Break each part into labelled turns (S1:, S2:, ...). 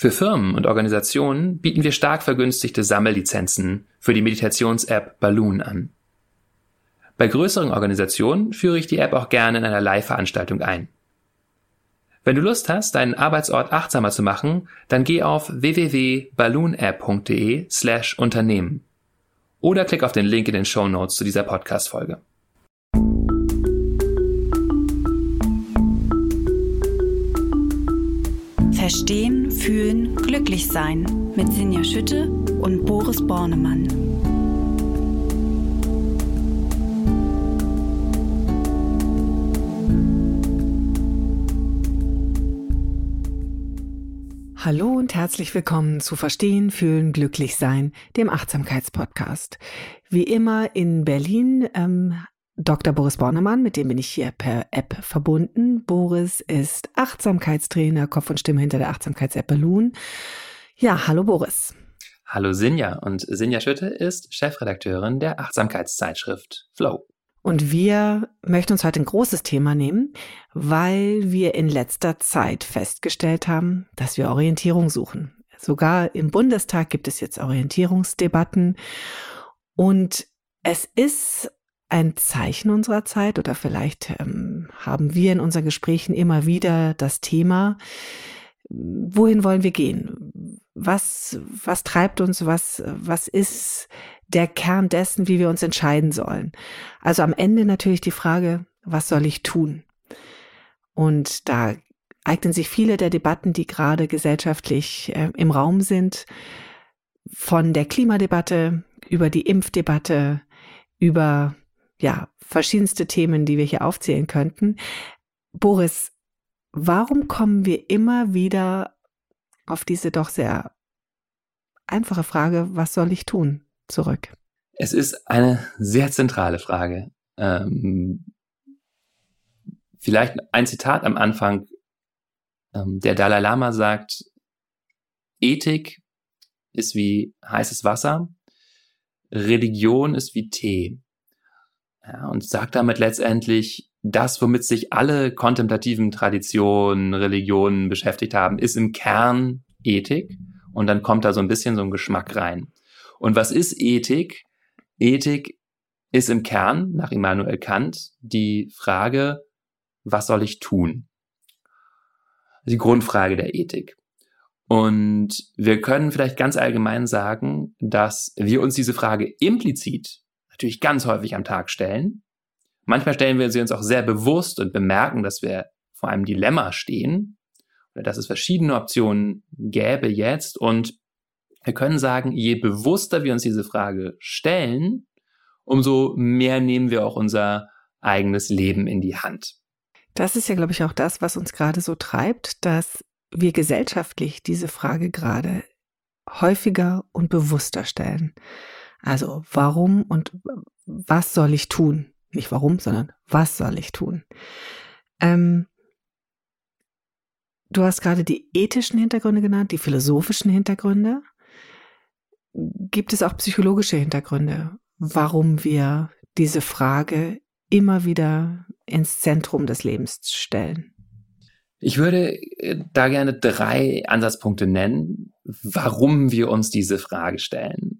S1: Für Firmen und Organisationen bieten wir stark vergünstigte Sammellizenzen für die Meditations-App Balloon an. Bei größeren Organisationen führe ich die App auch gerne in einer Live-Veranstaltung ein. Wenn du Lust hast, deinen Arbeitsort achtsamer zu machen, dann geh auf www.balloonapp.de slash Unternehmen oder klick auf den Link in den Show Notes zu dieser Podcast-Folge.
S2: Verstehen, Fühlen, Glücklich-Sein mit Sinja Schütte und Boris Bornemann.
S3: Hallo und herzlich willkommen zu Verstehen, Fühlen, Glücklich-Sein, dem Achtsamkeitspodcast. Wie immer in Berlin ähm, Dr. Boris Bornemann, mit dem bin ich hier per App verbunden. Boris ist Achtsamkeitstrainer, Kopf und Stimme hinter der Achtsamkeits-App Balloon. Ja, hallo Boris.
S1: Hallo Sinja und Sinja Schütte ist Chefredakteurin der Achtsamkeitszeitschrift Flow.
S3: Und wir möchten uns heute ein großes Thema nehmen, weil wir in letzter Zeit festgestellt haben, dass wir Orientierung suchen. Sogar im Bundestag gibt es jetzt Orientierungsdebatten und es ist ein Zeichen unserer Zeit oder vielleicht ähm, haben wir in unseren Gesprächen immer wieder das Thema, wohin wollen wir gehen? Was, was treibt uns? Was, was ist der Kern dessen, wie wir uns entscheiden sollen? Also am Ende natürlich die Frage, was soll ich tun? Und da eignen sich viele der Debatten, die gerade gesellschaftlich äh, im Raum sind, von der Klimadebatte über die Impfdebatte, über ja, verschiedenste Themen, die wir hier aufzählen könnten. Boris, warum kommen wir immer wieder auf diese doch sehr einfache Frage, was soll ich tun, zurück?
S1: Es ist eine sehr zentrale Frage. Ähm, vielleicht ein Zitat am Anfang. Ähm, der Dalai Lama sagt, Ethik ist wie heißes Wasser, Religion ist wie Tee. Ja, und sagt damit letztendlich, das, womit sich alle kontemplativen Traditionen, Religionen beschäftigt haben, ist im Kern Ethik. Und dann kommt da so ein bisschen so ein Geschmack rein. Und was ist Ethik? Ethik ist im Kern, nach Immanuel Kant, die Frage, was soll ich tun? Die Grundfrage der Ethik. Und wir können vielleicht ganz allgemein sagen, dass wir uns diese Frage implizit natürlich ganz häufig am Tag stellen. Manchmal stellen wir sie uns auch sehr bewusst und bemerken, dass wir vor einem Dilemma stehen oder dass es verschiedene Optionen gäbe jetzt. Und wir können sagen, je bewusster wir uns diese Frage stellen, umso mehr nehmen wir auch unser eigenes Leben in die Hand.
S3: Das ist ja, glaube ich, auch das, was uns gerade so treibt, dass wir gesellschaftlich diese Frage gerade häufiger und bewusster stellen. Also warum und was soll ich tun? Nicht warum, sondern was soll ich tun? Ähm, du hast gerade die ethischen Hintergründe genannt, die philosophischen Hintergründe. Gibt es auch psychologische Hintergründe, warum wir diese Frage immer wieder ins Zentrum des Lebens stellen?
S1: Ich würde äh, da gerne drei Ansatzpunkte nennen, warum wir uns diese Frage stellen.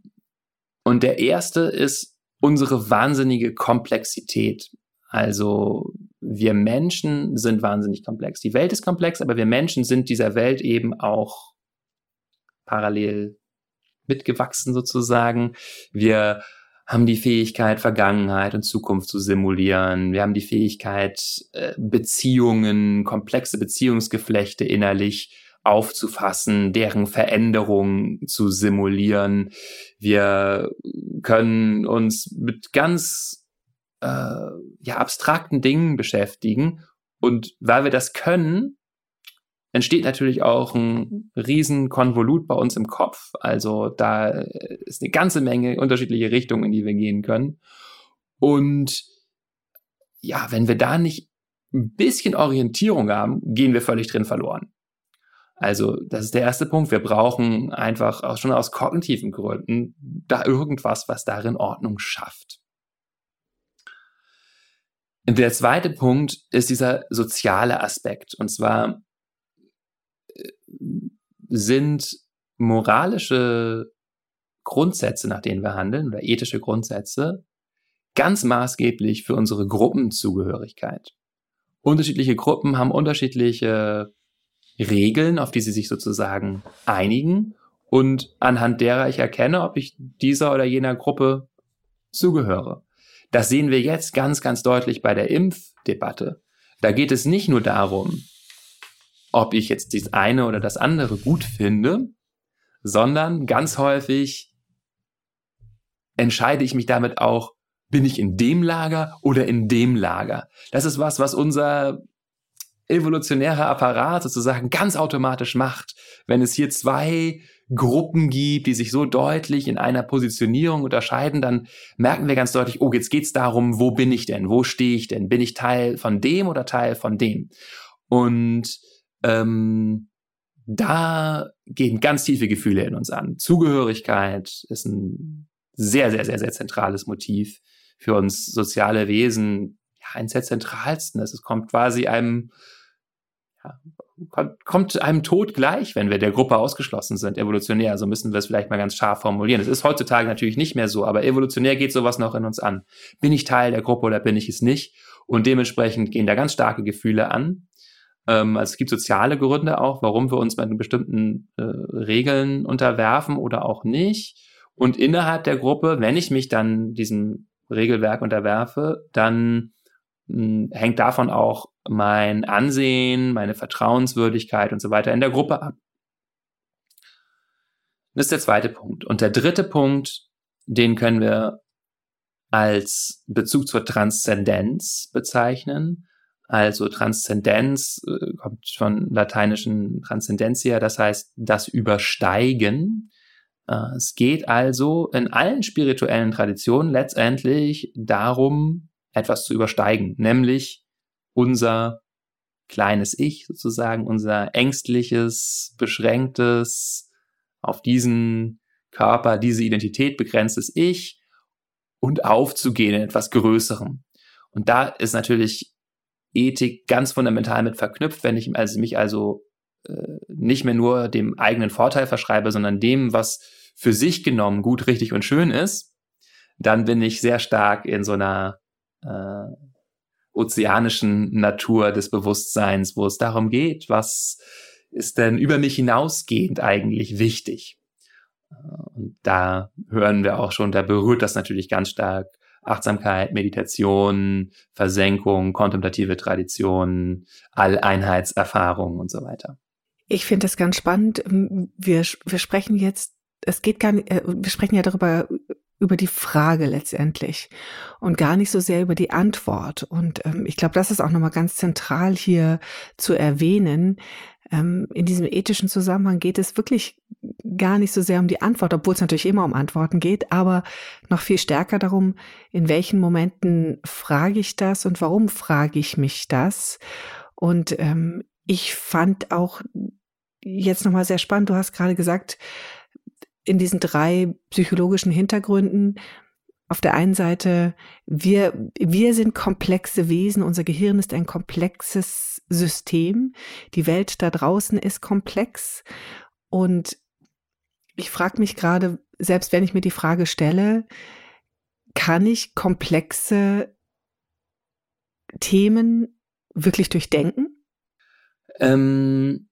S1: Und der erste ist unsere wahnsinnige Komplexität. Also wir Menschen sind wahnsinnig komplex. Die Welt ist komplex, aber wir Menschen sind dieser Welt eben auch parallel mitgewachsen sozusagen. Wir haben die Fähigkeit, Vergangenheit und Zukunft zu simulieren. Wir haben die Fähigkeit, äh, Beziehungen, komplexe Beziehungsgeflechte innerlich aufzufassen, deren Veränderung zu simulieren. Wir können uns mit ganz äh, ja, abstrakten Dingen beschäftigen. Und weil wir das können, entsteht natürlich auch ein riesen Konvolut bei uns im Kopf. Also da ist eine ganze Menge unterschiedliche Richtungen, in die wir gehen können. Und ja, wenn wir da nicht ein bisschen Orientierung haben, gehen wir völlig drin verloren. Also, das ist der erste Punkt. Wir brauchen einfach auch schon aus kognitiven Gründen da irgendwas, was darin Ordnung schafft. Der zweite Punkt ist dieser soziale Aspekt. Und zwar äh, sind moralische Grundsätze, nach denen wir handeln, oder ethische Grundsätze, ganz maßgeblich für unsere Gruppenzugehörigkeit. Unterschiedliche Gruppen haben unterschiedliche Regeln, auf die sie sich sozusagen einigen und anhand derer ich erkenne, ob ich dieser oder jener Gruppe zugehöre. Das sehen wir jetzt ganz, ganz deutlich bei der Impfdebatte. Da geht es nicht nur darum, ob ich jetzt das eine oder das andere gut finde, sondern ganz häufig entscheide ich mich damit auch, bin ich in dem Lager oder in dem Lager. Das ist was, was unser evolutionärer Apparat sozusagen ganz automatisch macht. Wenn es hier zwei Gruppen gibt, die sich so deutlich in einer Positionierung unterscheiden, dann merken wir ganz deutlich, oh, jetzt geht's darum, wo bin ich denn? Wo stehe ich denn? Bin ich Teil von dem oder Teil von dem? Und ähm, da gehen ganz tiefe Gefühle in uns an. Zugehörigkeit ist ein sehr, sehr, sehr, sehr zentrales Motiv für uns soziale Wesen. Ja, eins der zentralsten. Es kommt quasi einem kommt einem Tod gleich, wenn wir der Gruppe ausgeschlossen sind, evolutionär. So müssen wir es vielleicht mal ganz scharf formulieren. Es ist heutzutage natürlich nicht mehr so, aber evolutionär geht sowas noch in uns an. Bin ich Teil der Gruppe oder bin ich es nicht? Und dementsprechend gehen da ganz starke Gefühle an. Ähm, also es gibt soziale Gründe auch, warum wir uns mit bestimmten äh, Regeln unterwerfen oder auch nicht. Und innerhalb der Gruppe, wenn ich mich dann diesem Regelwerk unterwerfe, dann hm, hängt davon auch mein Ansehen, meine Vertrauenswürdigkeit und so weiter in der Gruppe ab. Das ist der zweite Punkt. Und der dritte Punkt, den können wir als Bezug zur Transzendenz bezeichnen. Also Transzendenz äh, kommt von lateinischen Transcendentia, das heißt das Übersteigen. Äh, es geht also in allen spirituellen Traditionen letztendlich darum, etwas zu übersteigen, nämlich unser kleines Ich sozusagen, unser ängstliches, beschränktes, auf diesen Körper, diese Identität begrenztes Ich und aufzugehen in etwas Größerem. Und da ist natürlich Ethik ganz fundamental mit verknüpft, wenn ich also mich also äh, nicht mehr nur dem eigenen Vorteil verschreibe, sondern dem, was für sich genommen gut, richtig und schön ist, dann bin ich sehr stark in so einer äh, ozeanischen Natur des Bewusstseins, wo es darum geht, was ist denn über mich hinausgehend eigentlich wichtig? Äh, und da hören wir auch schon, da berührt das natürlich ganz stark Achtsamkeit, Meditation, Versenkung, kontemplative Tradition, Alleinheitserfahrung und so weiter.
S3: Ich finde das ganz spannend. Wir, wir sprechen jetzt, es geht gar nicht, äh, wir sprechen ja darüber, über die Frage letztendlich und gar nicht so sehr über die Antwort. Und ähm, ich glaube, das ist auch nochmal ganz zentral hier zu erwähnen. Ähm, in diesem ethischen Zusammenhang geht es wirklich gar nicht so sehr um die Antwort, obwohl es natürlich immer um Antworten geht, aber noch viel stärker darum, in welchen Momenten frage ich das und warum frage ich mich das. Und ähm, ich fand auch jetzt nochmal sehr spannend, du hast gerade gesagt, in diesen drei psychologischen Hintergründen. Auf der einen Seite, wir, wir sind komplexe Wesen, unser Gehirn ist ein komplexes System, die Welt da draußen ist komplex und ich frage mich gerade, selbst wenn ich mir die Frage stelle, kann ich komplexe Themen wirklich durchdenken?
S1: Ähm,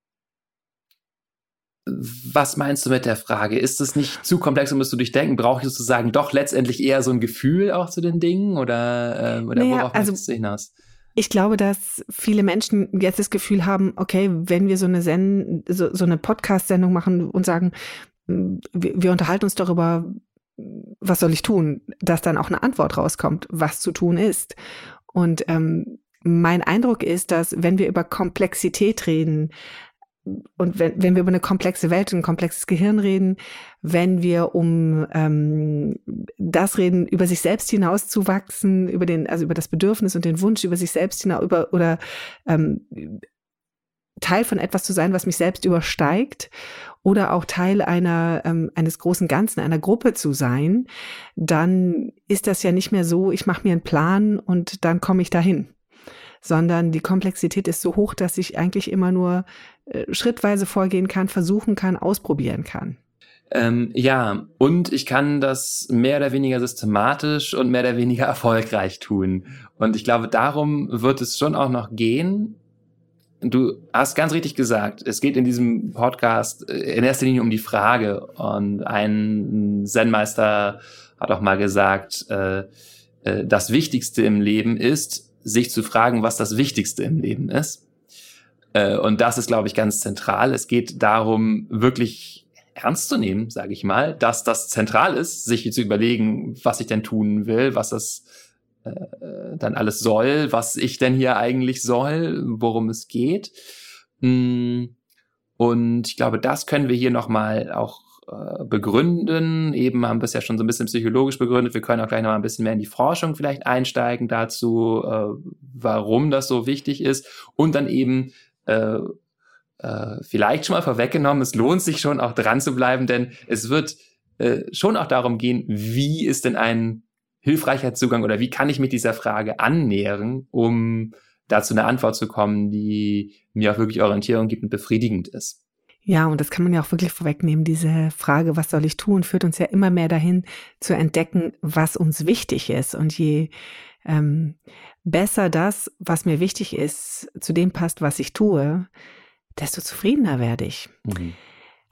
S1: was meinst du mit der Frage? Ist es nicht zu komplex und musst du durchdenken? Brauche ich sozusagen doch letztendlich eher so ein Gefühl auch zu den Dingen oder, äh, oder naja, worauf also, möchtest du hinaus?
S3: Ich glaube, dass viele Menschen jetzt das Gefühl haben, okay, wenn wir so eine Send so, so eine Podcast-Sendung machen und sagen, wir, wir unterhalten uns darüber, was soll ich tun, dass dann auch eine Antwort rauskommt, was zu tun ist. Und ähm, mein Eindruck ist, dass wenn wir über Komplexität reden, und wenn, wenn wir über eine komplexe Welt und ein komplexes Gehirn reden, wenn wir um ähm, das reden, über sich selbst hinauszuwachsen, über den, also über das Bedürfnis und den Wunsch, über sich selbst hinaus, über oder ähm, Teil von etwas zu sein, was mich selbst übersteigt oder auch Teil einer ähm, eines großen Ganzen, einer Gruppe zu sein, dann ist das ja nicht mehr so, ich mache mir einen Plan und dann komme ich dahin, sondern die Komplexität ist so hoch, dass ich eigentlich immer nur äh, schrittweise vorgehen kann, versuchen kann, ausprobieren kann.
S1: Ähm, ja, und ich kann das mehr oder weniger systematisch und mehr oder weniger erfolgreich tun. Und ich glaube, darum wird es schon auch noch gehen, du hast ganz richtig gesagt, es geht in diesem Podcast äh, in erster Linie um die Frage. Und ein Zen-Meister hat auch mal gesagt, äh, äh, das Wichtigste im Leben ist, sich zu fragen, was das Wichtigste im Leben ist. Äh, und das ist, glaube ich, ganz zentral. Es geht darum, wirklich ernst zu nehmen, sage ich mal, dass das zentral ist, sich zu überlegen, was ich denn tun will, was das äh, dann alles soll, was ich denn hier eigentlich soll, worum es geht. Mm, und ich glaube, das können wir hier nochmal auch äh, begründen. Eben haben wir es ja schon so ein bisschen psychologisch begründet. Wir können auch gleich nochmal ein bisschen mehr in die Forschung vielleicht einsteigen dazu, äh, warum das so wichtig ist. Und dann eben äh, äh, vielleicht schon mal vorweggenommen, es lohnt sich schon auch dran zu bleiben, denn es wird äh, schon auch darum gehen, wie ist denn ein hilfreicher Zugang oder wie kann ich mich dieser Frage annähern, um dazu eine Antwort zu kommen, die mir auch wirklich Orientierung gibt und befriedigend ist.
S3: Ja, und das kann man ja auch wirklich vorwegnehmen. Diese Frage, was soll ich tun, führt uns ja immer mehr dahin zu entdecken, was uns wichtig ist. Und je ähm, besser das, was mir wichtig ist, zu dem passt, was ich tue, desto zufriedener werde ich. Mhm.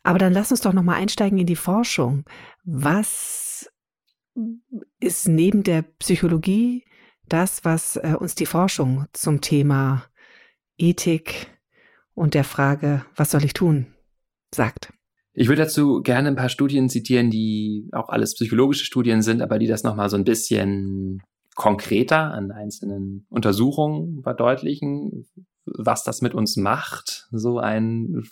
S3: Aber dann lass uns doch nochmal einsteigen in die Forschung. Was ist neben der Psychologie das, was äh, uns die Forschung zum Thema Ethik und der Frage, was soll ich tun, sagt.
S1: Ich würde dazu gerne ein paar Studien zitieren, die auch alles psychologische Studien sind, aber die das nochmal so ein bisschen konkreter an einzelnen Untersuchungen verdeutlichen, was das mit uns macht, so ein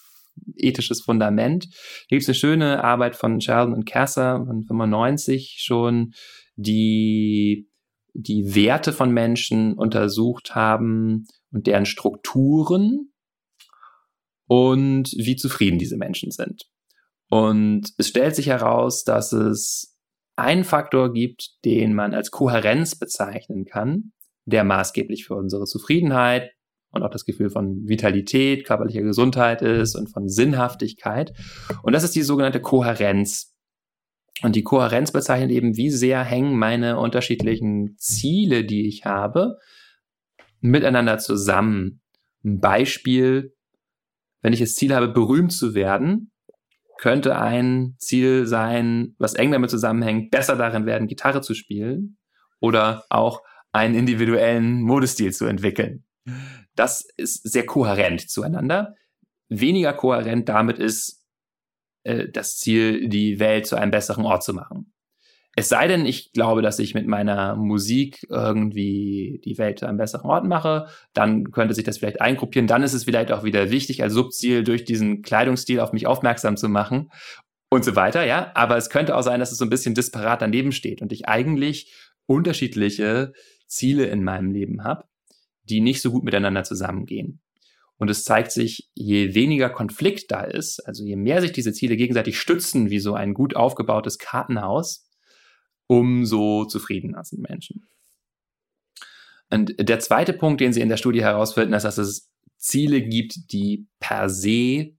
S1: ethisches Fundament. Hier gibt es eine schöne Arbeit von Sheldon und Kasser von 95 schon, die die Werte von Menschen untersucht haben und deren Strukturen und wie zufrieden diese Menschen sind. Und es stellt sich heraus, dass es einen Faktor gibt, den man als Kohärenz bezeichnen kann, der maßgeblich für unsere Zufriedenheit, und auch das Gefühl von Vitalität, körperlicher Gesundheit ist und von Sinnhaftigkeit. Und das ist die sogenannte Kohärenz. Und die Kohärenz bezeichnet eben, wie sehr hängen meine unterschiedlichen Ziele, die ich habe, miteinander zusammen. Ein Beispiel, wenn ich das Ziel habe, berühmt zu werden, könnte ein Ziel sein, was eng damit zusammenhängt, besser darin werden, Gitarre zu spielen oder auch einen individuellen Modestil zu entwickeln. Das ist sehr kohärent zueinander. Weniger kohärent damit ist äh, das Ziel, die Welt zu einem besseren Ort zu machen. Es sei denn, ich glaube, dass ich mit meiner Musik irgendwie die Welt zu einem besseren Ort mache, dann könnte sich das vielleicht eingruppieren. Dann ist es vielleicht auch wieder wichtig, als Subziel durch diesen Kleidungsstil auf mich aufmerksam zu machen und so weiter, ja. Aber es könnte auch sein, dass es so ein bisschen disparat daneben steht und ich eigentlich unterschiedliche Ziele in meinem Leben habe die nicht so gut miteinander zusammengehen. Und es zeigt sich, je weniger Konflikt da ist, also je mehr sich diese Ziele gegenseitig stützen, wie so ein gut aufgebautes Kartenhaus, umso zufriedener sind Menschen. Und der zweite Punkt, den sie in der Studie herausfinden, ist, dass es Ziele gibt, die per se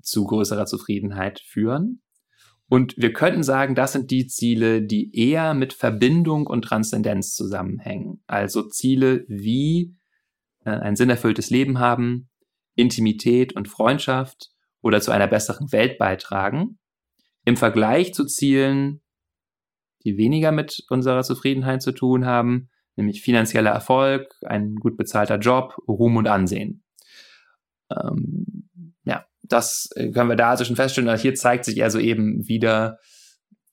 S1: zu größerer Zufriedenheit führen. Und wir könnten sagen, das sind die Ziele, die eher mit Verbindung und Transzendenz zusammenhängen. Also Ziele wie äh, ein sinnerfülltes Leben haben, Intimität und Freundschaft oder zu einer besseren Welt beitragen. Im Vergleich zu Zielen, die weniger mit unserer Zufriedenheit zu tun haben, nämlich finanzieller Erfolg, ein gut bezahlter Job, Ruhm und Ansehen. Ähm, ja, das äh, können wir da also schon feststellen. Also hier zeigt sich also eben wieder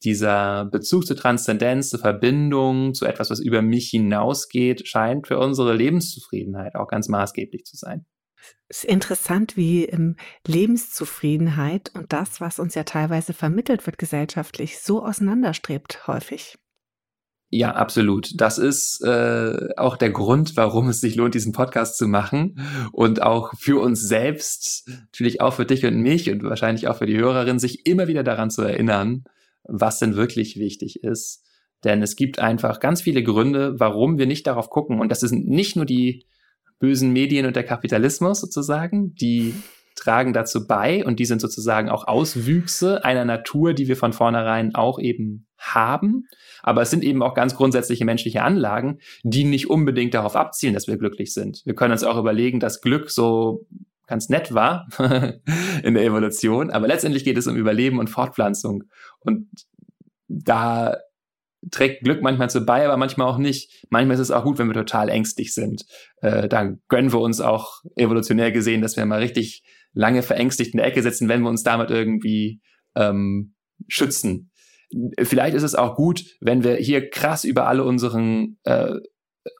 S1: dieser Bezug zur Transzendenz, zur Verbindung, zu etwas, was über mich hinausgeht, scheint für unsere Lebenszufriedenheit auch ganz maßgeblich zu sein.
S3: Es ist interessant, wie ähm, Lebenszufriedenheit und das, was uns ja teilweise vermittelt wird gesellschaftlich, so auseinanderstrebt häufig.
S1: Ja, absolut. Das ist äh, auch der Grund, warum es sich lohnt, diesen Podcast zu machen und auch für uns selbst, natürlich auch für dich und mich und wahrscheinlich auch für die Hörerin, sich immer wieder daran zu erinnern, was denn wirklich wichtig ist. Denn es gibt einfach ganz viele Gründe, warum wir nicht darauf gucken. Und das sind nicht nur die bösen Medien und der Kapitalismus sozusagen, die tragen dazu bei und die sind sozusagen auch Auswüchse einer Natur, die wir von vornherein auch eben haben. Aber es sind eben auch ganz grundsätzliche menschliche Anlagen, die nicht unbedingt darauf abzielen, dass wir glücklich sind. Wir können uns auch überlegen, dass Glück so ganz nett war in der Evolution, aber letztendlich geht es um Überleben und Fortpflanzung. Und da trägt Glück manchmal zu bei, aber manchmal auch nicht. Manchmal ist es auch gut, wenn wir total ängstlich sind. Äh, da gönnen wir uns auch evolutionär gesehen, dass wir mal richtig lange verängstigt in der Ecke sitzen, wenn wir uns damit irgendwie ähm, schützen. Vielleicht ist es auch gut, wenn wir hier krass über alle unseren äh,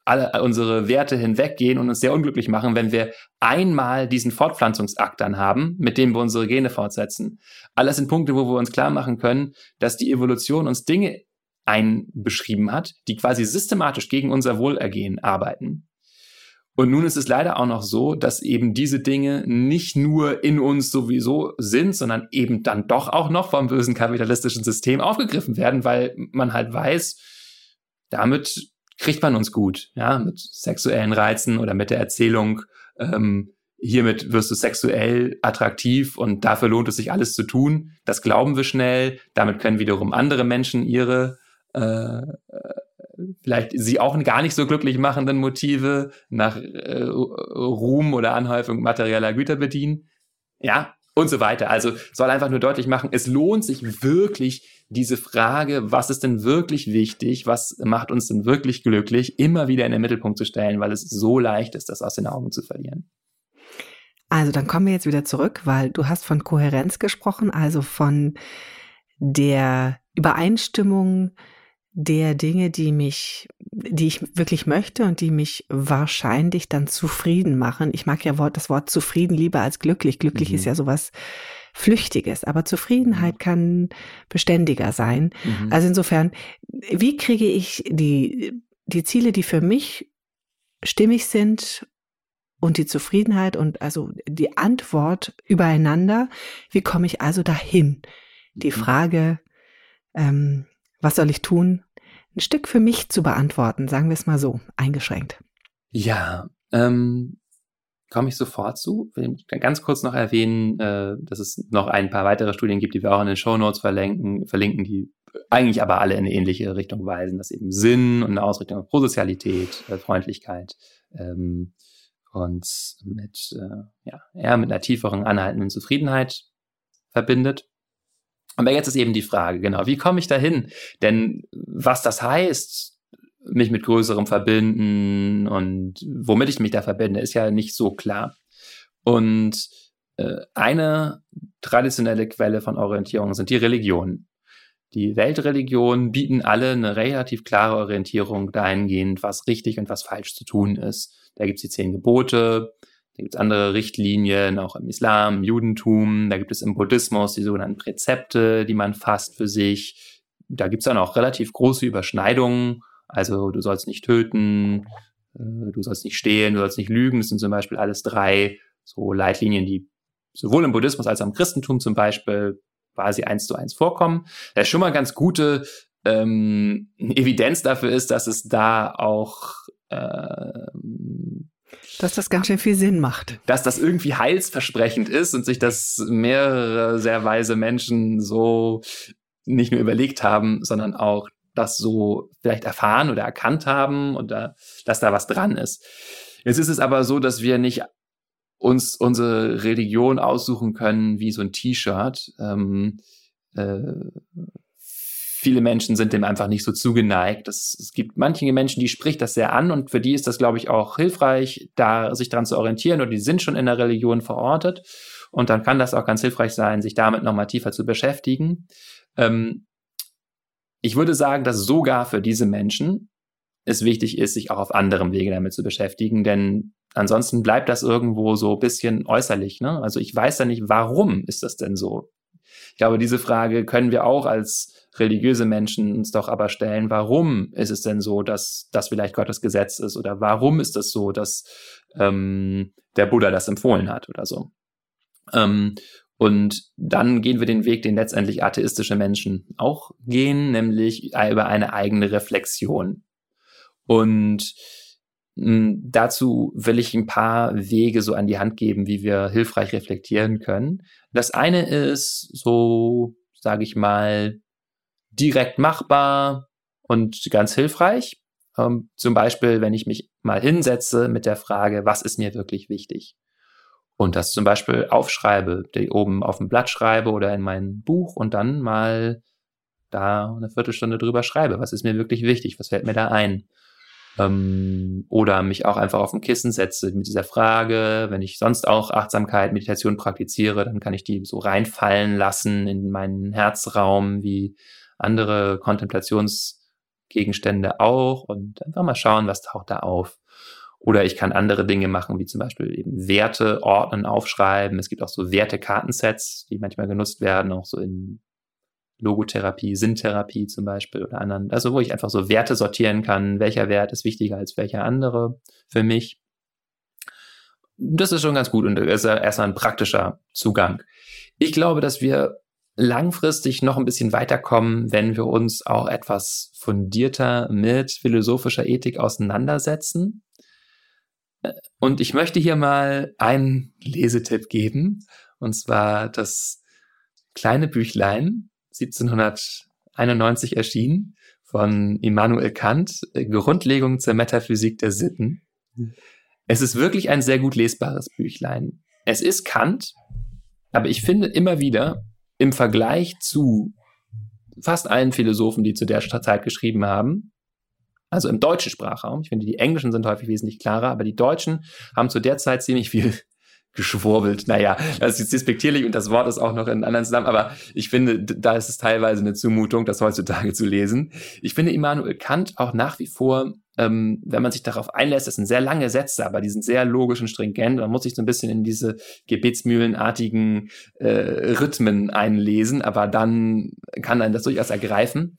S1: alle unsere Werte hinweggehen und uns sehr unglücklich machen, wenn wir einmal diesen Fortpflanzungsakt dann haben, mit dem wir unsere Gene fortsetzen. Alles sind Punkte, wo wir uns klar machen können, dass die Evolution uns Dinge einbeschrieben hat, die quasi systematisch gegen unser Wohlergehen arbeiten. Und nun ist es leider auch noch so, dass eben diese Dinge nicht nur in uns sowieso sind, sondern eben dann doch auch noch vom bösen kapitalistischen System aufgegriffen werden, weil man halt weiß, damit kriegt man uns gut, ja, mit sexuellen Reizen oder mit der Erzählung, ähm, hiermit wirst du sexuell attraktiv und dafür lohnt es sich alles zu tun. Das glauben wir schnell. Damit können wiederum andere Menschen ihre äh, vielleicht sie auch gar nicht so glücklich machenden Motive nach äh, Ruhm oder Anhäufung materieller Güter bedienen. Ja, und so weiter. Also soll einfach nur deutlich machen, es lohnt sich wirklich diese Frage, was ist denn wirklich wichtig, was macht uns denn wirklich glücklich, immer wieder in den Mittelpunkt zu stellen, weil es so leicht ist, das aus den Augen zu verlieren.
S3: Also dann kommen wir jetzt wieder zurück, weil du hast von Kohärenz gesprochen, also von der Übereinstimmung der Dinge, die mich, die ich wirklich möchte und die mich wahrscheinlich dann zufrieden machen. Ich mag ja das Wort zufrieden lieber als glücklich. Glücklich mhm. ist ja sowas Flüchtiges, aber Zufriedenheit mhm. kann beständiger sein. Mhm. Also insofern, wie kriege ich die, die Ziele, die für mich stimmig sind und die Zufriedenheit und also die Antwort übereinander, wie komme ich also dahin? Die mhm. Frage, ähm, was soll ich tun? Ein Stück für mich zu beantworten, sagen wir es mal so, eingeschränkt.
S1: Ja, ähm, komme ich sofort zu. Will ganz kurz noch erwähnen, äh, dass es noch ein paar weitere Studien gibt, die wir auch in den Show Notes verlinken, verlinken, die eigentlich aber alle in eine ähnliche Richtung weisen, dass eben Sinn und eine Ausrichtung auf Prosozialität, äh, Freundlichkeit ähm, und mit äh, ja eher mit einer tieferen anhaltenden Zufriedenheit verbindet. Aber jetzt ist eben die Frage, genau, wie komme ich dahin? Denn was das heißt, mich mit Größerem verbinden und womit ich mich da verbinde, ist ja nicht so klar. Und äh, eine traditionelle Quelle von Orientierung sind die Religionen. Die Weltreligionen bieten alle eine relativ klare Orientierung dahingehend, was richtig und was falsch zu tun ist. Da gibt es die zehn Gebote, da gibt es andere Richtlinien, auch im Islam, im Judentum. Da gibt es im Buddhismus die sogenannten Präzepte, die man fasst für sich. Da gibt es dann auch relativ große Überschneidungen. Also du sollst nicht töten, äh, du sollst nicht stehlen, du sollst nicht lügen. Das sind zum Beispiel alles drei so Leitlinien, die sowohl im Buddhismus als auch im Christentum zum Beispiel quasi eins zu eins vorkommen. Das ist schon mal ganz gute ähm, Evidenz dafür ist, dass es da auch äh,
S3: dass das ganz schön viel Sinn macht.
S1: Dass das irgendwie heilsversprechend ist und sich das mehrere sehr weise Menschen so nicht nur überlegt haben, sondern auch das so vielleicht erfahren oder erkannt haben und da, dass da was dran ist. Jetzt ist es aber so, dass wir nicht uns unsere Religion aussuchen können wie so ein T-Shirt. Ähm, äh, viele Menschen sind dem einfach nicht so zugeneigt. Das, es gibt manche Menschen, die spricht das sehr an und für die ist das, glaube ich, auch hilfreich, da sich daran zu orientieren oder die sind schon in der Religion verortet. Und dann kann das auch ganz hilfreich sein, sich damit nochmal tiefer zu beschäftigen. Ähm, ich würde sagen, dass sogar für diese Menschen es wichtig ist, sich auch auf anderem Wege damit zu beschäftigen, denn ansonsten bleibt das irgendwo so bisschen äußerlich. Ne? Also ich weiß ja nicht, warum ist das denn so? Ich glaube, diese Frage können wir auch als religiöse Menschen uns doch aber stellen, warum ist es denn so, dass das vielleicht Gottes Gesetz ist oder warum ist es so, dass ähm, der Buddha das empfohlen hat oder so. Ähm, und dann gehen wir den Weg, den letztendlich atheistische Menschen auch gehen, nämlich über eine eigene Reflexion. Und dazu will ich ein paar Wege so an die Hand geben, wie wir hilfreich reflektieren können. Das eine ist so, sage ich mal, direkt machbar und ganz hilfreich. Ähm, zum Beispiel, wenn ich mich mal hinsetze mit der Frage, was ist mir wirklich wichtig? und das zum Beispiel aufschreibe, die oben auf dem Blatt schreibe oder in mein Buch und dann mal da eine Viertelstunde drüber schreibe. Was ist mir wirklich wichtig? Was fällt mir da ein? Ähm, oder mich auch einfach auf ein Kissen setze mit dieser Frage. Wenn ich sonst auch Achtsamkeit, Meditation praktiziere, dann kann ich die so reinfallen lassen in meinen Herzraum wie andere Kontemplationsgegenstände auch und einfach mal schauen, was taucht da auf. Oder ich kann andere Dinge machen, wie zum Beispiel eben Werte ordnen, aufschreiben. Es gibt auch so Wertekartensets, die manchmal genutzt werden, auch so in Logotherapie, Sinntherapie zum Beispiel oder anderen. Also wo ich einfach so Werte sortieren kann, welcher Wert ist wichtiger als welcher andere für mich. Das ist schon ganz gut und ist erstmal ein praktischer Zugang. Ich glaube, dass wir langfristig noch ein bisschen weiterkommen, wenn wir uns auch etwas fundierter mit philosophischer Ethik auseinandersetzen. Und ich möchte hier mal einen Lesetipp geben, und zwar das kleine Büchlein, 1791 erschienen, von Immanuel Kant, Grundlegung zur Metaphysik der Sitten. Es ist wirklich ein sehr gut lesbares Büchlein. Es ist Kant, aber ich finde immer wieder im Vergleich zu fast allen Philosophen, die zu der Zeit geschrieben haben, also im deutschen Sprachraum. Ich finde, die Englischen sind häufig wesentlich klarer, aber die Deutschen haben zu der Zeit ziemlich viel geschwurbelt. Naja, das ist despektierlich und das Wort ist auch noch in anderen Zusammen, aber ich finde, da ist es teilweise eine Zumutung, das heutzutage zu lesen. Ich finde Immanuel Kant auch nach wie vor, ähm, wenn man sich darauf einlässt, das sind sehr lange Sätze, aber die sind sehr logisch und stringent. Man muss sich so ein bisschen in diese gebetsmühlenartigen äh, Rhythmen einlesen, aber dann kann einen das durchaus ergreifen.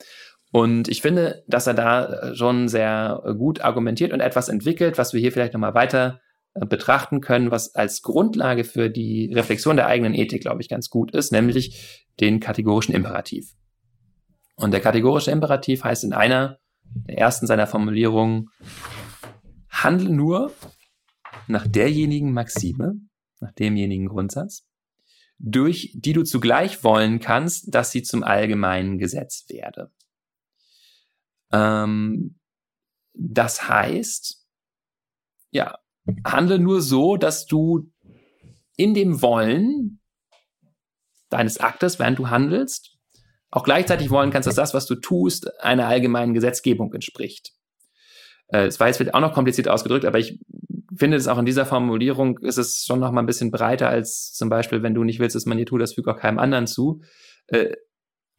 S1: Und ich finde, dass er da äh, schon sehr gut argumentiert und etwas entwickelt, was wir hier vielleicht nochmal weiter betrachten können, was als Grundlage für die Reflexion der eigenen Ethik, glaube ich, ganz gut ist, nämlich den kategorischen Imperativ. Und der kategorische Imperativ heißt in einer der ersten seiner Formulierungen, handle nur nach derjenigen Maxime, nach demjenigen Grundsatz, durch die du zugleich wollen kannst, dass sie zum allgemeinen Gesetz werde. Ähm, das heißt, ja, handle nur so, dass du in dem Wollen deines Aktes, während du handelst, auch gleichzeitig wollen kannst, dass das, was du tust, einer allgemeinen Gesetzgebung entspricht. Äh, war jetzt vielleicht auch noch kompliziert ausgedrückt, aber ich finde es auch in dieser Formulierung ist es schon noch mal ein bisschen breiter als zum Beispiel, wenn du nicht willst, dass man dir tut, das fügt auch keinem anderen zu.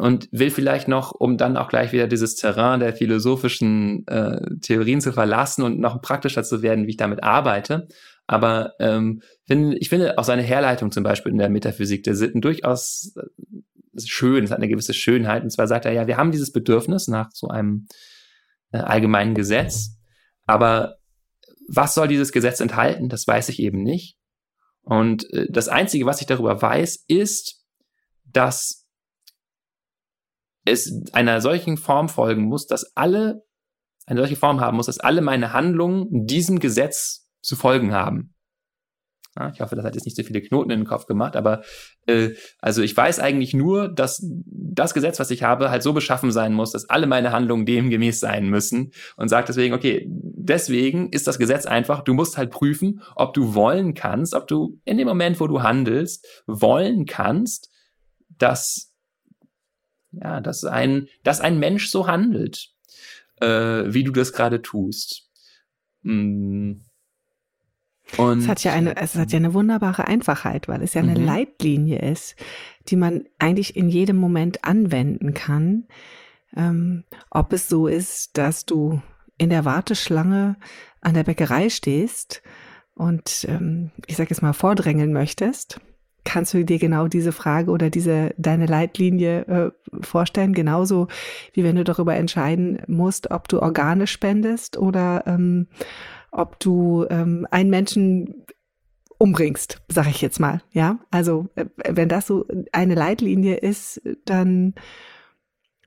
S1: Und will vielleicht noch, um dann auch gleich wieder dieses Terrain der philosophischen äh, Theorien zu verlassen und noch praktischer zu werden, wie ich damit arbeite. Aber ähm, find, ich finde auch seine Herleitung zum Beispiel in der Metaphysik der Sitten durchaus äh, schön, es hat eine gewisse Schönheit. Und zwar sagt er ja, wir haben dieses Bedürfnis nach so einem äh, allgemeinen Gesetz, aber was soll dieses Gesetz enthalten? Das weiß ich eben nicht. Und äh, das Einzige, was ich darüber weiß, ist, dass es einer solchen Form folgen muss, dass alle, eine solche Form haben muss, dass alle meine Handlungen diesem Gesetz zu folgen haben. Ja, ich hoffe, das hat jetzt nicht so viele Knoten in den Kopf gemacht, aber äh, also ich weiß eigentlich nur, dass das Gesetz, was ich habe, halt so beschaffen sein muss, dass alle meine Handlungen dem gemäß sein müssen und sagt deswegen, okay, deswegen ist das Gesetz einfach, du musst halt prüfen, ob du wollen kannst, ob du in dem Moment, wo du handelst, wollen kannst, dass ja, dass ein, dass ein Mensch so handelt, äh, wie du das gerade tust.
S3: Mm. Und es hat ja eine, es hat ja eine wunderbare Einfachheit, weil es ja eine mhm. Leitlinie ist, die man eigentlich in jedem Moment anwenden kann. Ähm, ob es so ist, dass du in der Warteschlange an der Bäckerei stehst und ähm, ich sage jetzt mal vordrängeln möchtest, kannst du dir genau diese Frage oder diese deine Leitlinie äh, vorstellen, genauso wie wenn du darüber entscheiden musst, ob du Organe spendest oder ähm, ob du ähm, einen Menschen umbringst, sage ich jetzt mal. Ja, also äh, wenn das so eine Leitlinie ist, dann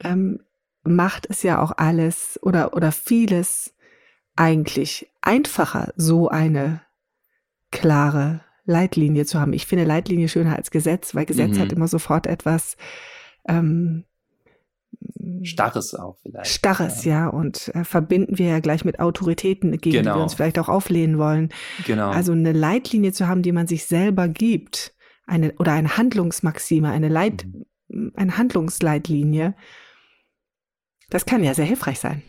S3: ähm, macht es ja auch alles oder oder vieles eigentlich einfacher, so eine klare Leitlinie zu haben. Ich finde Leitlinie schöner als Gesetz, weil Gesetz mhm. hat immer sofort etwas ähm,
S1: Starres auch
S3: vielleicht. Starres, ja. ja. Und äh, verbinden wir ja gleich mit Autoritäten, gegen genau. die wir genau. uns vielleicht auch auflehnen wollen. Genau. Also eine Leitlinie zu haben, die man sich selber gibt, eine oder eine Handlungsmaxime, eine Leit, mhm. eine Handlungsleitlinie, das kann ja sehr hilfreich sein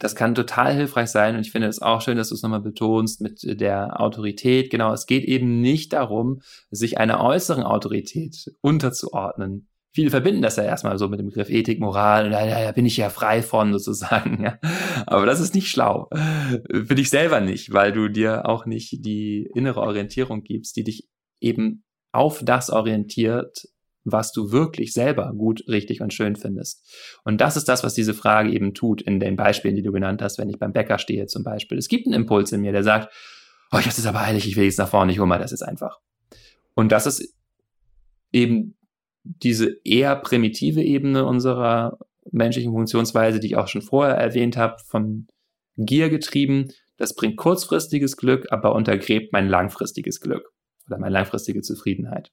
S1: das kann total hilfreich sein und ich finde es auch schön, dass du es nochmal betonst mit der Autorität. Genau, es geht eben nicht darum, sich einer äußeren Autorität unterzuordnen. Viele verbinden das ja erstmal so mit dem Begriff Ethik, Moral, und da, da bin ich ja frei von sozusagen. Ja. Aber das ist nicht schlau. Für dich selber nicht, weil du dir auch nicht die innere Orientierung gibst, die dich eben auf das orientiert, was du wirklich selber gut, richtig und schön findest. Und das ist das, was diese Frage eben tut in den Beispielen, die du genannt hast, wenn ich beim Bäcker stehe zum Beispiel. Es gibt einen Impuls in mir, der sagt, oh, jetzt ist aber heilig, ich will jetzt nach vorne, ich hole mal das jetzt einfach. Und das ist eben diese eher primitive Ebene unserer menschlichen Funktionsweise, die ich auch schon vorher erwähnt habe, von Gier getrieben. Das bringt kurzfristiges Glück, aber untergräbt mein langfristiges Glück oder meine langfristige Zufriedenheit.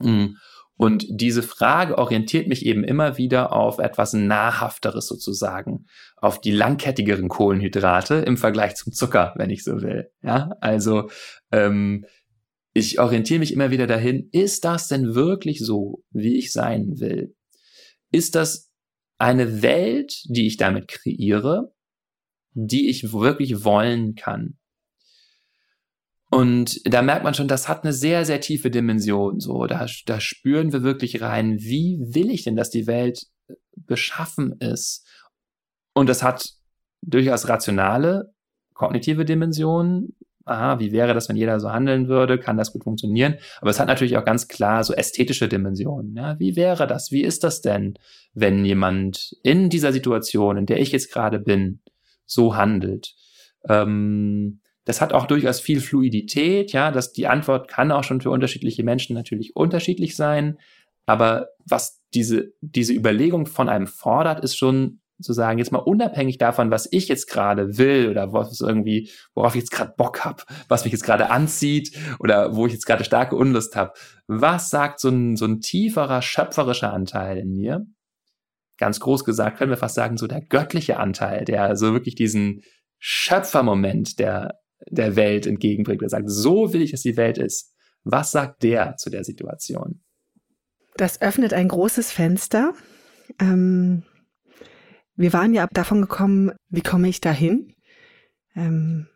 S1: Mhm. Und diese Frage orientiert mich eben immer wieder auf etwas Nahrhafteres sozusagen, auf die langkettigeren Kohlenhydrate im Vergleich zum Zucker, wenn ich so will. Ja, also ähm, ich orientiere mich immer wieder dahin, ist das denn wirklich so, wie ich sein will? Ist das eine Welt, die ich damit kreiere, die ich wirklich wollen kann? Und da merkt man schon, das hat eine sehr, sehr tiefe Dimension. So, da, da spüren wir wirklich rein, wie will ich denn, dass die Welt äh, beschaffen ist? Und das hat durchaus rationale, kognitive Dimensionen. Aha, wie wäre das, wenn jeder so handeln würde? Kann das gut funktionieren? Aber es hat natürlich auch ganz klar so ästhetische Dimensionen. Ja, wie wäre das? Wie ist das denn, wenn jemand in dieser Situation, in der ich jetzt gerade bin, so handelt? Ähm, das hat auch durchaus viel Fluidität, ja, dass die Antwort kann auch schon für unterschiedliche Menschen natürlich unterschiedlich sein. Aber was diese, diese Überlegung von einem fordert, ist schon zu sagen, jetzt mal unabhängig davon, was ich jetzt gerade will oder was irgendwie, worauf ich jetzt gerade Bock habe, was mich jetzt gerade anzieht oder wo ich jetzt gerade starke Unlust habe. Was sagt so ein, so ein tieferer, schöpferischer Anteil in mir? Ganz groß gesagt können wir fast sagen, so der göttliche Anteil, der so wirklich diesen Schöpfermoment der der Welt entgegenbringt. Er sagt, so will ich, dass die Welt ist. Was sagt der zu der Situation?
S3: Das öffnet ein großes Fenster. Ähm, wir waren ja davon gekommen, wie komme ich dahin? Ähm,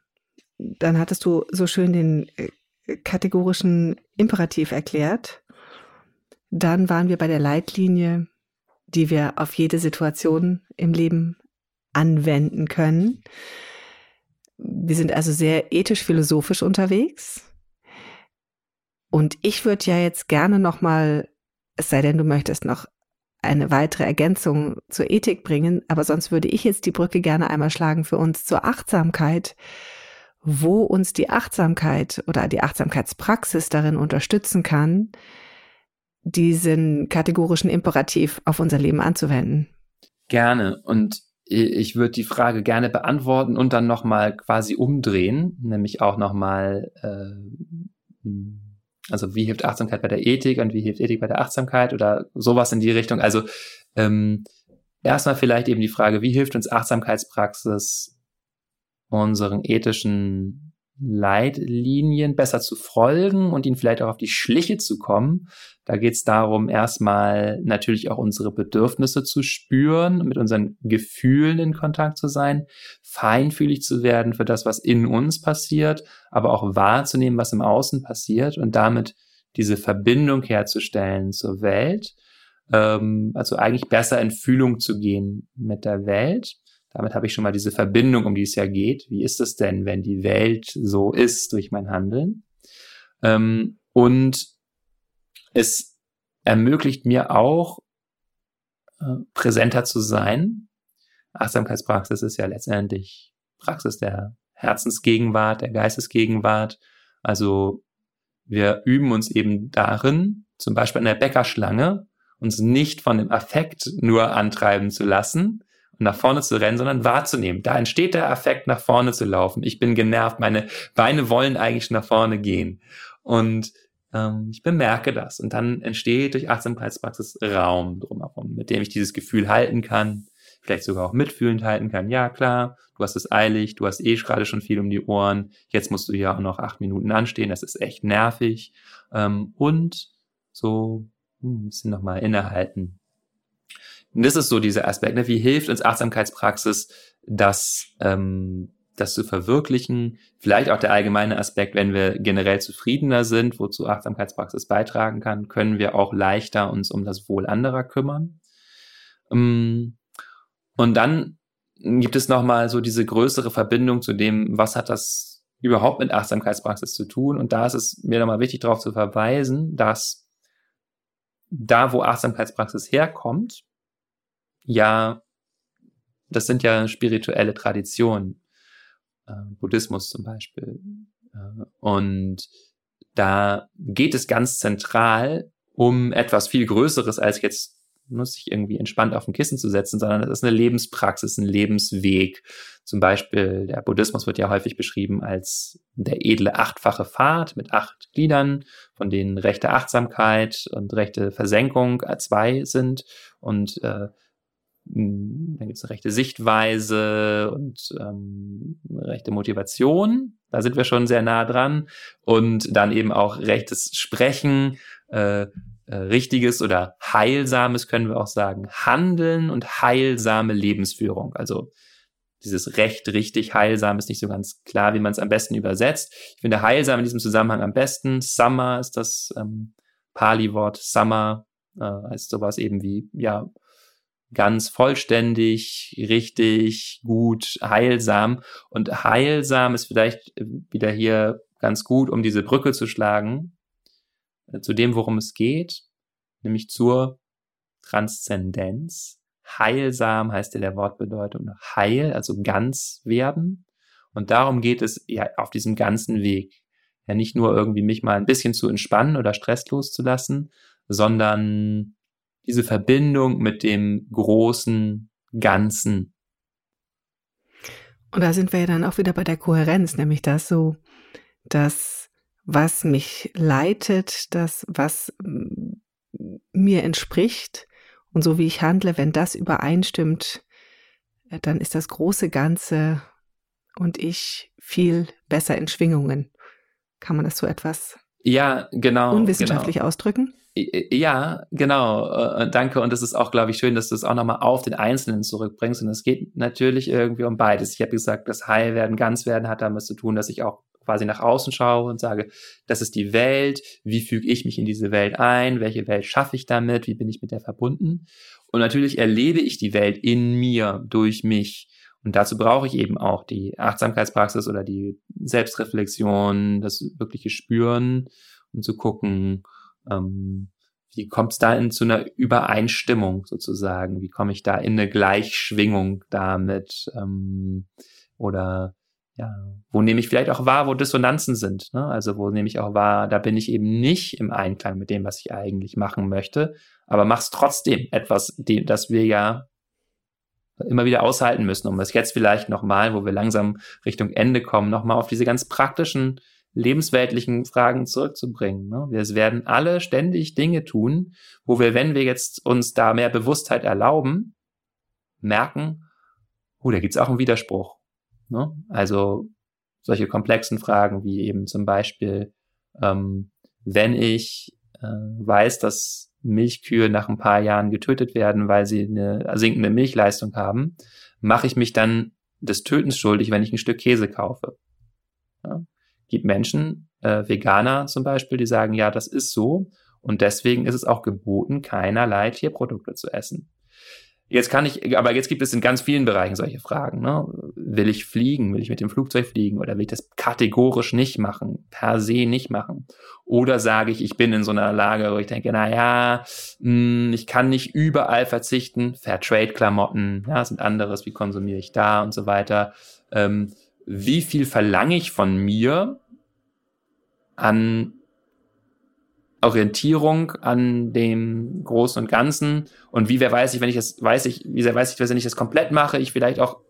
S3: dann hattest du so schön den äh, kategorischen Imperativ erklärt. Dann waren wir bei der Leitlinie, die wir auf jede Situation im Leben anwenden können. Wir sind also sehr ethisch-philosophisch unterwegs. Und ich würde ja jetzt gerne nochmal, es sei denn, du möchtest noch eine weitere Ergänzung zur Ethik bringen, aber sonst würde ich jetzt die Brücke gerne einmal schlagen für uns zur Achtsamkeit, wo uns die Achtsamkeit oder die Achtsamkeitspraxis darin unterstützen kann, diesen kategorischen Imperativ auf unser Leben anzuwenden.
S1: Gerne. Und ich würde die Frage gerne beantworten und dann nochmal quasi umdrehen, nämlich auch nochmal, äh, also wie hilft Achtsamkeit bei der Ethik und wie hilft Ethik bei der Achtsamkeit oder sowas in die Richtung. Also ähm, erstmal vielleicht eben die Frage, wie hilft uns Achtsamkeitspraxis unseren ethischen Leitlinien besser zu folgen und ihnen vielleicht auch auf die Schliche zu kommen. Da geht es darum, erstmal natürlich auch unsere Bedürfnisse zu spüren, mit unseren Gefühlen in Kontakt zu sein, feinfühlig zu werden für das, was in uns passiert, aber auch wahrzunehmen, was im Außen passiert und damit diese Verbindung herzustellen zur Welt. Ähm, also eigentlich besser in Fühlung zu gehen mit der Welt. Damit habe ich schon mal diese Verbindung, um die es ja geht. Wie ist es denn, wenn die Welt so ist durch mein Handeln? Ähm, und es ermöglicht mir auch, äh, präsenter zu sein. Achtsamkeitspraxis ist ja letztendlich Praxis der Herzensgegenwart, der Geistesgegenwart. Also wir üben uns eben darin, zum Beispiel in der Bäckerschlange, uns nicht von dem Affekt nur antreiben zu lassen und nach vorne zu rennen, sondern wahrzunehmen. Da entsteht der Affekt, nach vorne zu laufen. Ich bin genervt, meine Beine wollen eigentlich nach vorne gehen. Und ähm, ich bemerke das. Und dann entsteht durch Achtsamkeitspraxis Raum drumherum, mit dem ich dieses Gefühl halten kann, vielleicht sogar auch mitfühlend halten kann. Ja, klar, du hast es eilig, du hast eh gerade schon viel um die Ohren, jetzt musst du ja auch noch acht Minuten anstehen, das ist echt nervig. Ähm, und so hm, ein bisschen nochmal innehalten. Und das ist so dieser Aspekt, ne? wie hilft uns Achtsamkeitspraxis, das, ähm, das zu verwirklichen. Vielleicht auch der allgemeine Aspekt, wenn wir generell zufriedener sind, wozu Achtsamkeitspraxis beitragen kann, können wir auch leichter uns um das Wohl anderer kümmern. Ähm, und dann gibt es nochmal so diese größere Verbindung zu dem, was hat das überhaupt mit Achtsamkeitspraxis zu tun. Und da ist es mir nochmal wichtig darauf zu verweisen, dass da, wo Achtsamkeitspraxis herkommt, ja, das sind ja spirituelle Traditionen, äh, Buddhismus zum Beispiel. Äh, und da geht es ganz zentral um etwas viel Größeres als jetzt nur sich irgendwie entspannt auf ein Kissen zu setzen, sondern es ist eine Lebenspraxis, ein Lebensweg. Zum Beispiel der Buddhismus wird ja häufig beschrieben als der edle achtfache Pfad mit acht Gliedern, von denen rechte Achtsamkeit und rechte Versenkung zwei sind und äh, dann gibt es eine rechte Sichtweise und ähm, rechte Motivation. Da sind wir schon sehr nah dran. Und dann eben auch rechtes Sprechen, äh, äh, richtiges oder heilsames, können wir auch sagen, Handeln und heilsame Lebensführung. Also dieses Recht, richtig, heilsam ist nicht so ganz klar, wie man es am besten übersetzt. Ich finde heilsam in diesem Zusammenhang am besten. Summer ist das ähm, Pali-Wort. Summer äh, heißt sowas eben wie, ja, ganz vollständig, richtig, gut, heilsam. Und heilsam ist vielleicht wieder hier ganz gut, um diese Brücke zu schlagen äh, zu dem, worum es geht, nämlich zur Transzendenz. Heilsam heißt ja der Wortbedeutung heil, also ganz werden. Und darum geht es ja auf diesem ganzen Weg. Ja, nicht nur irgendwie mich mal ein bisschen zu entspannen oder stresslos zu lassen, sondern diese Verbindung mit dem großen Ganzen.
S3: Und da sind wir ja dann auch wieder bei der Kohärenz, nämlich das so, dass was mich leitet, das, was mir entspricht und so wie ich handle, wenn das übereinstimmt, äh, dann ist das große Ganze und ich viel besser in Schwingungen. Kann man das so etwas
S1: ja, genau,
S3: unwissenschaftlich
S1: genau.
S3: ausdrücken?
S1: Ja, genau. Äh, danke. Und es ist auch, glaube ich, schön, dass du es auch nochmal auf den Einzelnen zurückbringst. Und es geht natürlich irgendwie um beides. Ich habe gesagt, das Heilwerden, Ganzwerden hat damit zu tun, dass ich auch quasi nach außen schaue und sage, das ist die Welt, wie füge ich mich in diese Welt ein, welche Welt schaffe ich damit, wie bin ich mit der verbunden. Und natürlich erlebe ich die Welt in mir, durch mich. Und dazu brauche ich eben auch die Achtsamkeitspraxis oder die Selbstreflexion, das wirkliche Spüren und zu gucken, ähm, wie kommt es da in zu einer Übereinstimmung sozusagen? Wie komme ich da in eine Gleichschwingung damit? Ähm, oder ja, wo nehme ich vielleicht auch wahr, wo Dissonanzen sind. Ne? Also wo nehme ich auch wahr, da bin ich eben nicht im Einklang mit dem, was ich eigentlich machen möchte, aber mach's trotzdem etwas, die, das wir ja immer wieder aushalten müssen, um das jetzt vielleicht nochmal, wo wir langsam Richtung Ende kommen, nochmal auf diese ganz praktischen, lebensweltlichen Fragen zurückzubringen. Ne? Wir werden alle ständig Dinge tun, wo wir, wenn wir jetzt uns da mehr Bewusstheit erlauben, merken, oh, da gibt's auch einen Widerspruch. Ne? Also solche komplexen Fragen wie eben zum Beispiel, ähm, wenn ich äh, weiß, dass Milchkühe nach ein paar Jahren getötet werden, weil sie eine sinkende Milchleistung haben, mache ich mich dann des Tötens schuldig, wenn ich ein Stück Käse kaufe. Ja? Gibt Menschen, äh, Veganer zum Beispiel, die sagen, ja, das ist so und deswegen ist es auch geboten, keinerlei Tierprodukte zu essen. Jetzt kann ich, aber jetzt gibt es in ganz vielen Bereichen solche Fragen. Ne? Will ich fliegen? Will ich mit dem Flugzeug fliegen? Oder will ich das kategorisch nicht machen? Per se nicht machen? Oder sage ich, ich bin in so einer Lage, wo ich denke, na ja, hm, ich kann nicht überall verzichten. Fairtrade-Klamotten, ja, sind anderes. Wie konsumiere ich da und so weiter? Ähm, wie viel verlange ich von mir an Orientierung an dem Großen und Ganzen und wie wer weiß ich, wenn ich das weiß ich, wie sehr weiß ich, wenn ich das komplett mache, ich vielleicht auch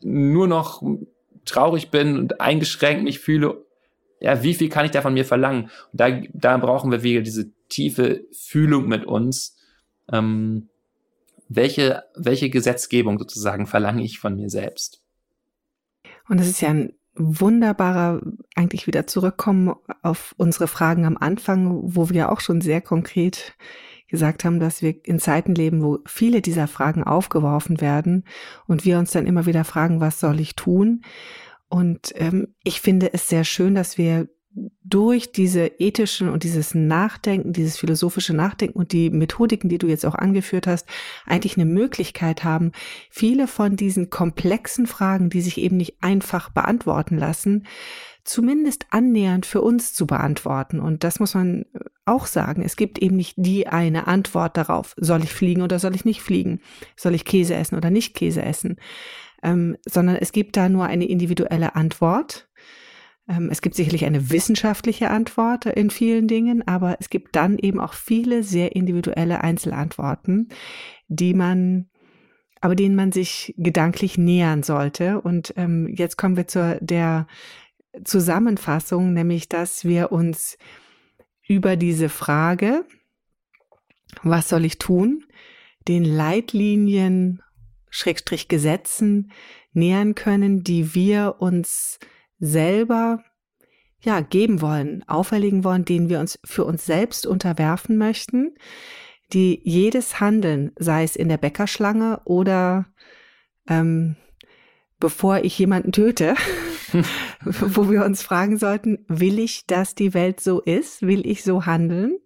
S1: nur noch traurig bin und eingeschränkt mich fühle. Ja, wie viel kann ich da von mir verlangen? Und da, da brauchen wir wieder diese tiefe Fühlung mit uns. Ähm, welche, welche Gesetzgebung sozusagen verlange ich von mir selbst?
S3: Und es ist ja ein wunderbarer eigentlich wieder zurückkommen auf unsere Fragen am Anfang, wo wir auch schon sehr konkret gesagt haben, dass wir in Zeiten leben, wo viele dieser Fragen aufgeworfen werden und wir uns dann immer wieder fragen, was soll ich tun? Und ähm, ich finde es sehr schön, dass wir durch diese ethischen und dieses Nachdenken, dieses philosophische Nachdenken und die Methodiken, die du jetzt auch angeführt hast, eigentlich eine Möglichkeit haben, viele von diesen komplexen Fragen, die sich eben nicht einfach beantworten lassen, zumindest annähernd für uns zu beantworten. Und das muss man auch sagen. Es gibt eben nicht die eine Antwort darauf, soll ich fliegen oder soll ich nicht fliegen? Soll ich Käse essen oder nicht Käse essen? Ähm, sondern es gibt da nur eine individuelle Antwort es gibt sicherlich eine wissenschaftliche Antwort in vielen Dingen, aber es gibt dann eben auch viele sehr individuelle Einzelantworten, die man, aber denen man sich gedanklich nähern sollte. Und ähm, jetzt kommen wir zur der Zusammenfassung, nämlich, dass wir uns über diese Frage, was soll ich tun, den Leitlinien, Schrägstrich Gesetzen nähern können, die wir uns selber ja geben wollen, auferlegen wollen, denen wir uns für uns selbst unterwerfen möchten, die jedes Handeln, sei es in der Bäckerschlange oder ähm, bevor ich jemanden töte, wo wir uns fragen sollten, will ich, dass die Welt so ist? Will ich so handeln?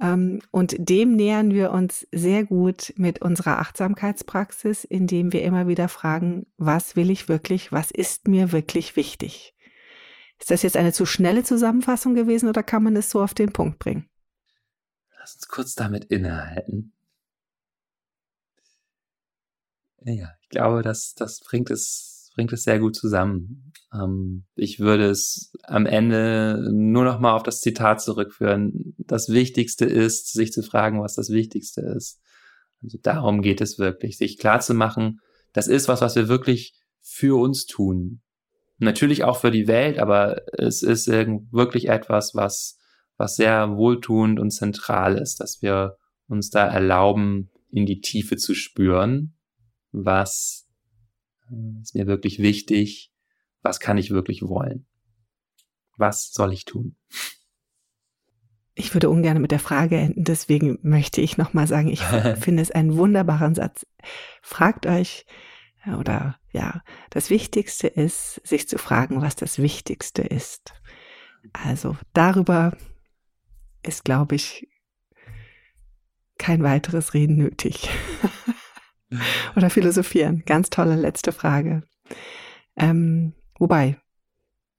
S3: Ähm, und dem nähern wir uns sehr gut mit unserer Achtsamkeitspraxis, indem wir immer wieder fragen, was will ich wirklich, was ist mir wirklich wichtig? Ist das jetzt eine zu schnelle Zusammenfassung gewesen oder kann man es so auf den Punkt bringen?
S1: Lass uns kurz damit innehalten. Ja, ich glaube, das, das bringt es, bringt es sehr gut zusammen. Ähm, ich würde es am Ende nur noch mal auf das Zitat zurückführen. Das Wichtigste ist, sich zu fragen, was das Wichtigste ist. Also darum geht es wirklich, sich klar zu machen, das ist was, was wir wirklich für uns tun. Natürlich auch für die Welt, aber es ist wirklich etwas, was, was sehr wohltuend und zentral ist, dass wir uns da erlauben, in die Tiefe zu spüren, was ist mir wirklich wichtig, was kann ich wirklich wollen? Was soll ich tun?
S3: Ich würde ungern mit der Frage enden, deswegen möchte ich nochmal sagen, ich finde es einen wunderbaren Satz. Fragt euch, oder ja, das Wichtigste ist, sich zu fragen, was das Wichtigste ist. Also darüber ist, glaube ich, kein weiteres Reden nötig. oder philosophieren. Ganz tolle letzte Frage. Ähm, Wobei,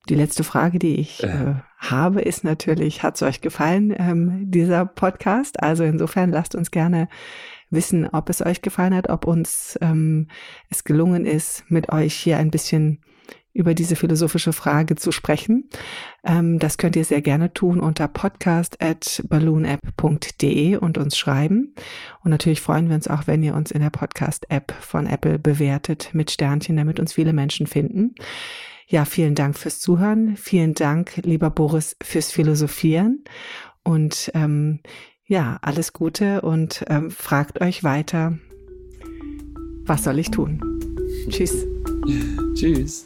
S3: die letzte Frage, die ich äh. äh habe, ist natürlich, hat es euch gefallen, ähm, dieser Podcast? Also insofern lasst uns gerne wissen, ob es euch gefallen hat, ob uns ähm, es gelungen ist, mit euch hier ein bisschen über diese philosophische Frage zu sprechen. Ähm, das könnt ihr sehr gerne tun unter podcast at balloonapp.de und uns schreiben. Und natürlich freuen wir uns auch, wenn ihr uns in der Podcast-App von Apple bewertet mit Sternchen, damit uns viele Menschen finden. Ja, vielen Dank fürs Zuhören. Vielen Dank, lieber Boris, fürs Philosophieren. Und ähm, ja, alles Gute und ähm, fragt euch weiter, was soll ich tun? Tschüss.
S1: Tschüss.